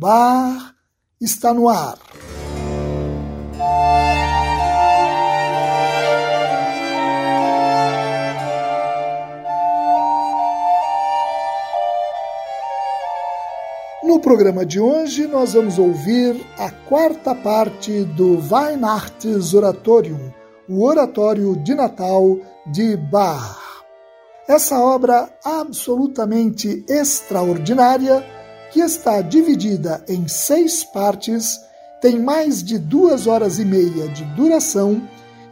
Bar está no ar. No programa de hoje, nós vamos ouvir a quarta parte do Weihnachtsoratorium, o Oratório de Natal de Bach. Essa obra absolutamente extraordinária, que está dividida em seis partes, tem mais de duas horas e meia de duração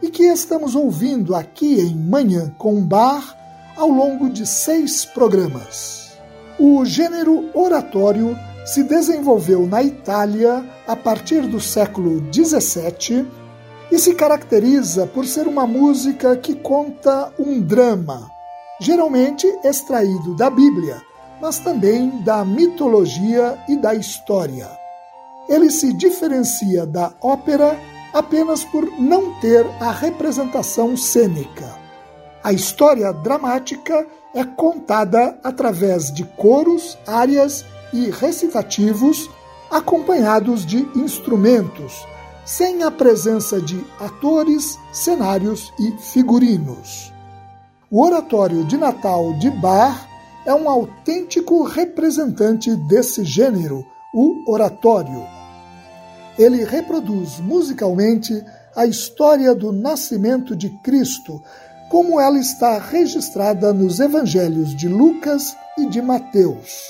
e que estamos ouvindo aqui em Manhã com Bar ao longo de seis programas. O gênero oratório se desenvolveu na Itália a partir do século XVII e se caracteriza por ser uma música que conta um drama, geralmente extraído da Bíblia, mas também da mitologia e da história. Ele se diferencia da ópera apenas por não ter a representação cênica. A história dramática é contada através de coros, áreas e recitativos acompanhados de instrumentos, sem a presença de atores, cenários e figurinos. O Oratório de Natal de Bach é um autêntico representante desse gênero, o oratório. Ele reproduz musicalmente a história do nascimento de Cristo, como ela está registrada nos evangelhos de Lucas e de Mateus.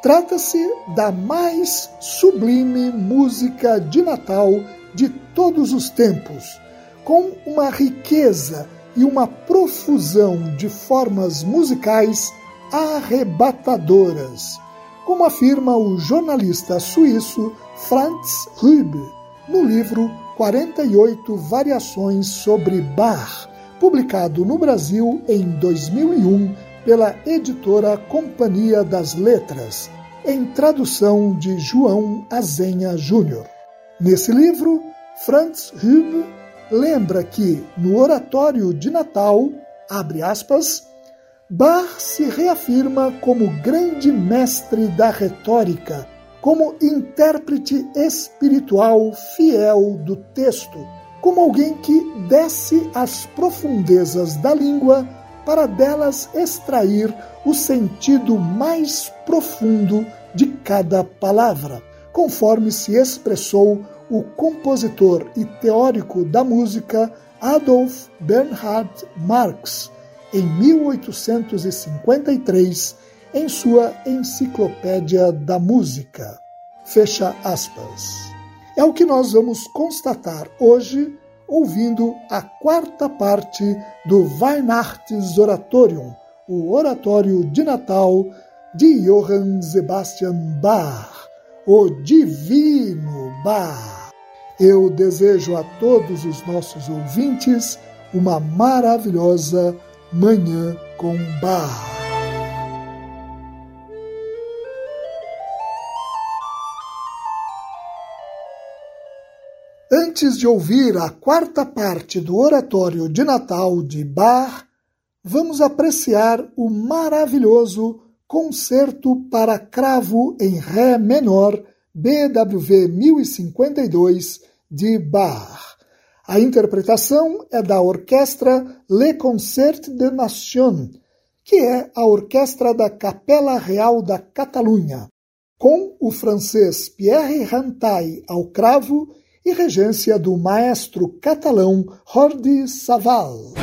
Trata-se da mais sublime música de Natal de todos os tempos, com uma riqueza e uma profusão de formas musicais arrebatadoras, como afirma o jornalista suíço Franz Rübe no livro 48 Variações sobre Bach, publicado no Brasil em 2001 pela editora Companhia das Letras, em tradução de João Azenha Júnior. Nesse livro, Franz Rübe lembra que, no oratório de Natal, abre aspas, Bach se reafirma como grande mestre da retórica, como intérprete espiritual fiel do texto, como alguém que desce às profundezas da língua para delas extrair o sentido mais profundo de cada palavra, conforme se expressou o compositor e teórico da música Adolf Bernhard Marx, em 1853, em sua Enciclopédia da Música. Fecha aspas. É o que nós vamos constatar hoje, ouvindo a quarta parte do Weihnachtsoratorium, o Oratório de Natal de Johann Sebastian Bach, o Divino Bach. Eu desejo a todos os nossos ouvintes uma maravilhosa Manhã com Bar. Antes de ouvir a quarta parte do Oratório de Natal de Bar, vamos apreciar o maravilhoso Concerto para Cravo em Ré Menor, BWV 1052, de Bach. A interpretação é da orquestra Le Concert de Nation, que é a orquestra da Capela Real da Catalunha, com o francês Pierre Rantaille ao cravo e regência do maestro catalão Jordi Saval.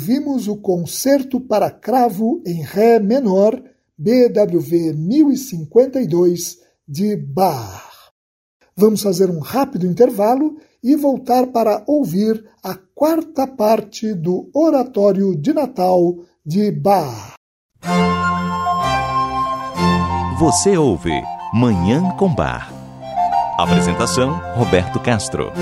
Ouvimos o concerto para cravo em Ré menor, BWV 1052, de Bach. Vamos fazer um rápido intervalo e voltar para ouvir a quarta parte do Oratório de Natal de Bach. Você ouve Manhã com Bar. Apresentação: Roberto Castro.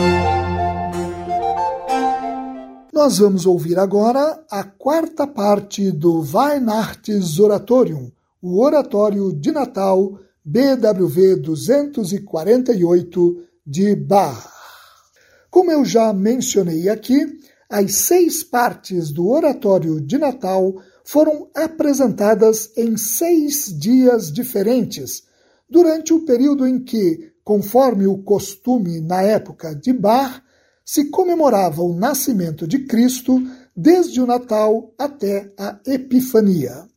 Nós vamos ouvir agora a quarta parte do Weihnachts Oratorium, o Oratório de Natal BWV 248 de Bach. Como eu já mencionei aqui, as seis partes do Oratório de Natal foram apresentadas em seis dias diferentes, durante o período em que, conforme o costume na época de Bach, se comemorava o nascimento de Cristo desde o Natal até a Epifania.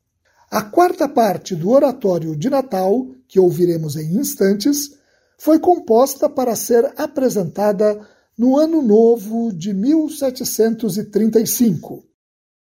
A quarta parte do oratório de Natal, que ouviremos em instantes, foi composta para ser apresentada no Ano Novo de 1735.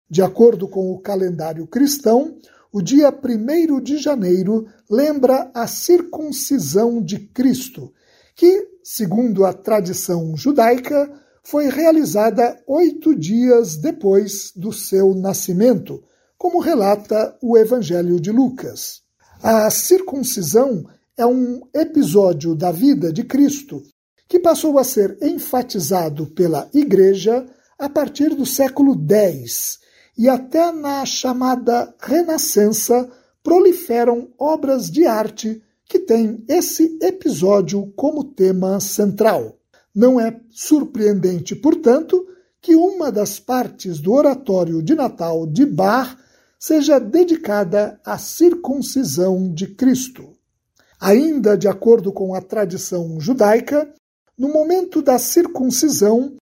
De acordo com o calendário cristão, o dia 1 de janeiro lembra a circuncisão de Cristo, que, segundo a tradição judaica, foi realizada oito dias depois do seu nascimento, como relata o Evangelho de Lucas. A circuncisão é um episódio da vida de Cristo que passou a ser enfatizado pela Igreja a partir do século X e até na chamada Renascença proliferam obras de arte que têm esse episódio como tema central. Não é surpreendente, portanto, que uma das partes do oratório de Natal de Bar seja dedicada à circuncisão de Cristo. Ainda de acordo com a tradição judaica, no momento da circuncisão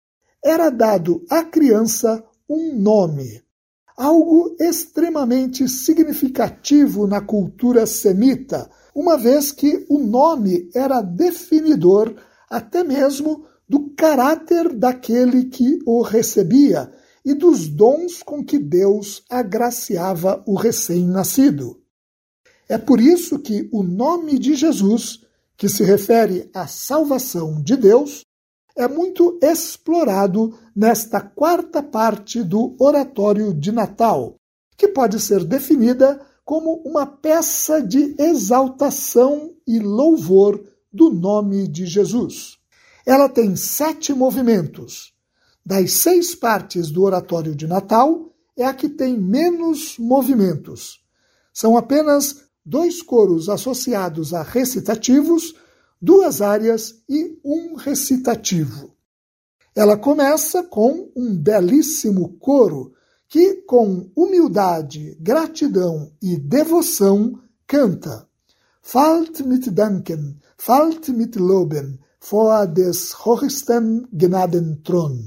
era dado à criança um nome, algo extremamente significativo na cultura semita, uma vez que o nome era definidor até mesmo do caráter daquele que o recebia e dos dons com que Deus agraciava o recém-nascido. É por isso que o nome de Jesus, que se refere à salvação de Deus, é muito explorado nesta quarta parte do Oratório de Natal, que pode ser definida como uma peça de exaltação e louvor do nome de Jesus. Ela tem sete movimentos. Das seis partes do Oratório de Natal, é a que tem menos movimentos. São apenas dois coros associados a recitativos, duas áreas e um recitativo. Ela começa com um belíssimo coro que, com humildade, gratidão e devoção, canta. Falt mit Danken, falt mit Loben, vor des hochsten Gnadenthron.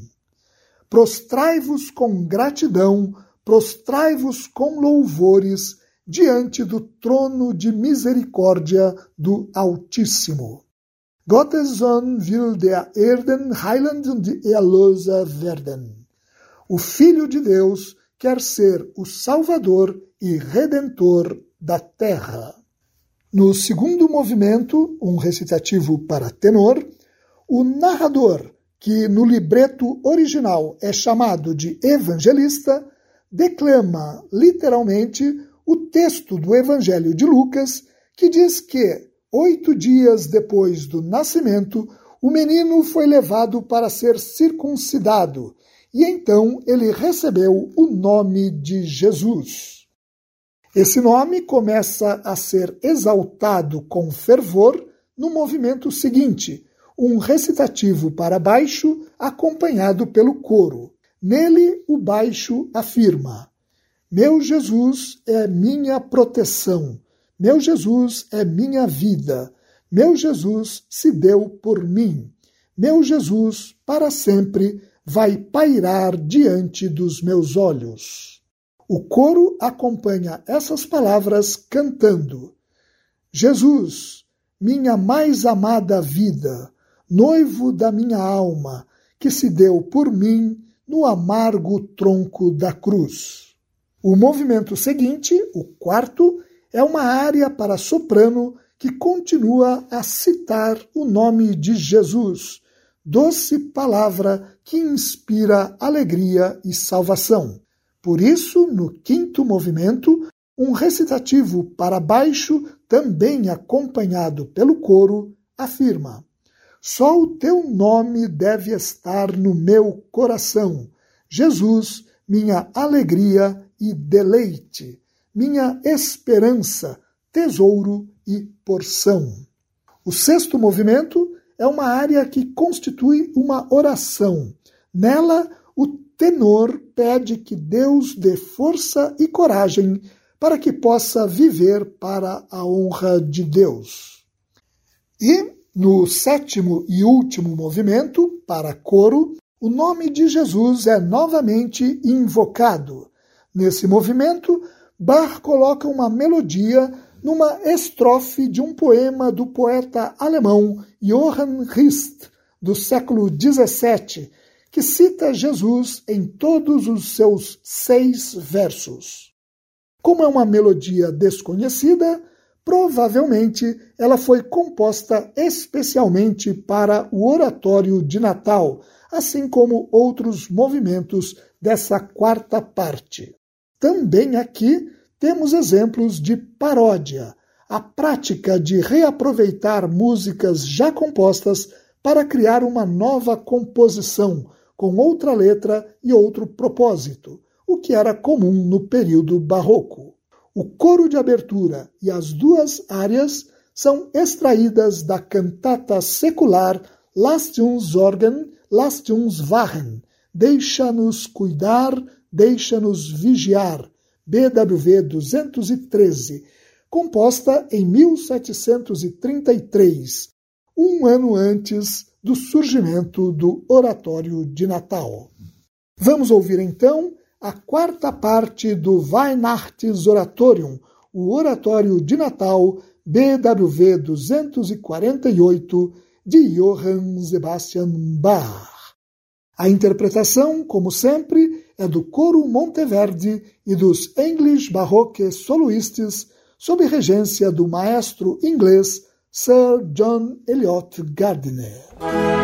Prostrai-vos com gratidão, prostrai-vos com louvores diante do trono de misericórdia do Altíssimo. Gottes Sohn will der Erden Heiland und Erlöser werden. O Filho de Deus quer ser o Salvador e Redentor da terra. No segundo movimento, um recitativo para tenor, o narrador, que no libreto original é chamado de evangelista, declama literalmente o texto do Evangelho de Lucas, que diz que, oito dias depois do nascimento, o menino foi levado para ser circuncidado, e então ele recebeu o nome de Jesus. Esse nome começa a ser exaltado com fervor no movimento seguinte, um recitativo para baixo acompanhado pelo coro. Nele, o baixo afirma: Meu Jesus é minha proteção, meu Jesus é minha vida, meu Jesus se deu por mim, meu Jesus para sempre vai pairar diante dos meus olhos. O coro acompanha essas palavras cantando: Jesus, minha mais amada vida, noivo da minha alma, que se deu por mim no amargo tronco da cruz. O movimento seguinte, o quarto, é uma área para soprano que continua a citar o nome de Jesus, doce palavra que inspira alegria e salvação. Por isso, no quinto movimento, um recitativo para baixo, também acompanhado pelo coro, afirma: Só o teu nome deve estar no meu coração, Jesus, minha alegria e deleite, minha esperança, tesouro e porção. O sexto movimento é uma área que constitui uma oração. Nela, o tenor pede que Deus dê força e coragem para que possa viver para a honra de Deus. E, no sétimo e último movimento, para coro, o nome de Jesus é novamente invocado. Nesse movimento, Bach coloca uma melodia numa estrofe de um poema do poeta alemão Johann Rist, do século XVII, que cita Jesus em todos os seus seis versos. Como é uma melodia desconhecida, provavelmente ela foi composta especialmente para o oratório de Natal, assim como outros movimentos dessa quarta parte. Também aqui temos exemplos de paródia, a prática de reaproveitar músicas já compostas para criar uma nova composição, com outra letra e outro propósito, o que era comum no período barroco. O coro de abertura e as duas áreas são extraídas da cantata secular Lasst uns sorgen, lasst uns wachen, Deixa-nos cuidar, deixa-nos vigiar, BWV 213, composta em 1733, um ano antes do surgimento do Oratório de Natal. Vamos ouvir então a quarta parte do Weihnachtsoratorium, o Oratório de Natal BWV 248 de Johann Sebastian Bach. A interpretação, como sempre, é do coro Monteverdi e dos English Baroque Soloists, sob regência do maestro inglês Sir John Eliot Gardiner.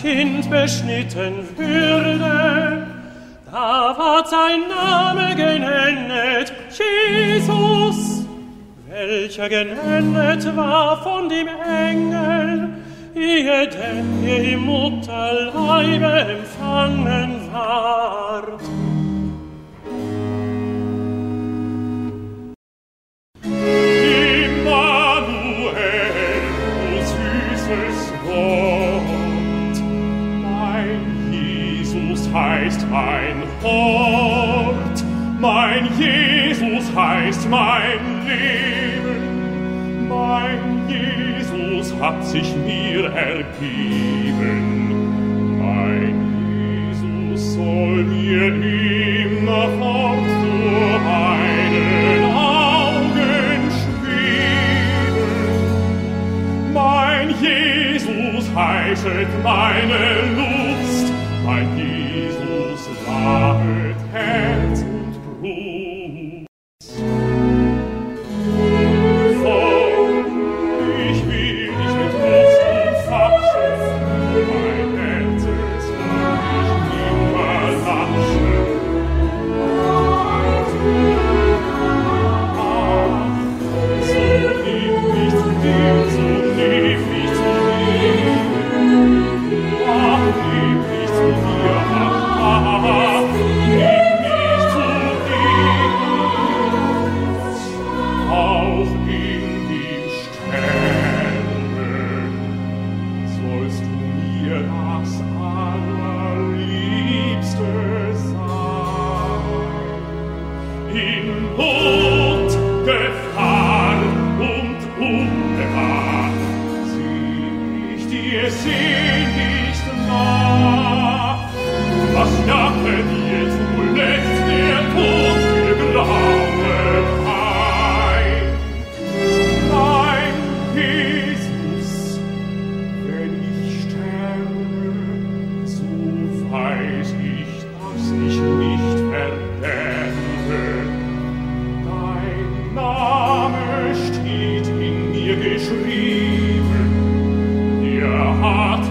Kind beschnitten würde, da ward sein Name genennet, Jesus, welcher genennet war. Jesus hat sich mir ergeben. Mein Jesus soll mir immer fort vor meinen Augen schweben. Mein Jesus heischet meine Lust, mein Jesus war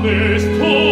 bist du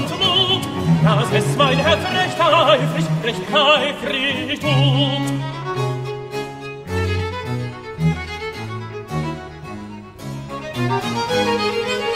und Mut, dass es mein Herz recht eifrig, recht eifrig tut. Musik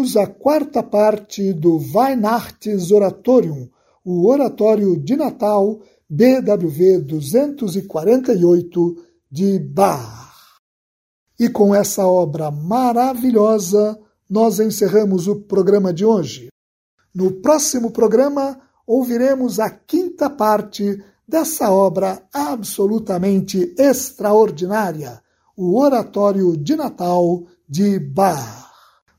ouvimos a quarta parte do Weihnachtsoratorium, o Oratório de Natal BWV 248 de Bach. E com essa obra maravilhosa, nós encerramos o programa de hoje. No próximo programa, ouviremos a quinta parte dessa obra absolutamente extraordinária, o Oratório de Natal de Bach.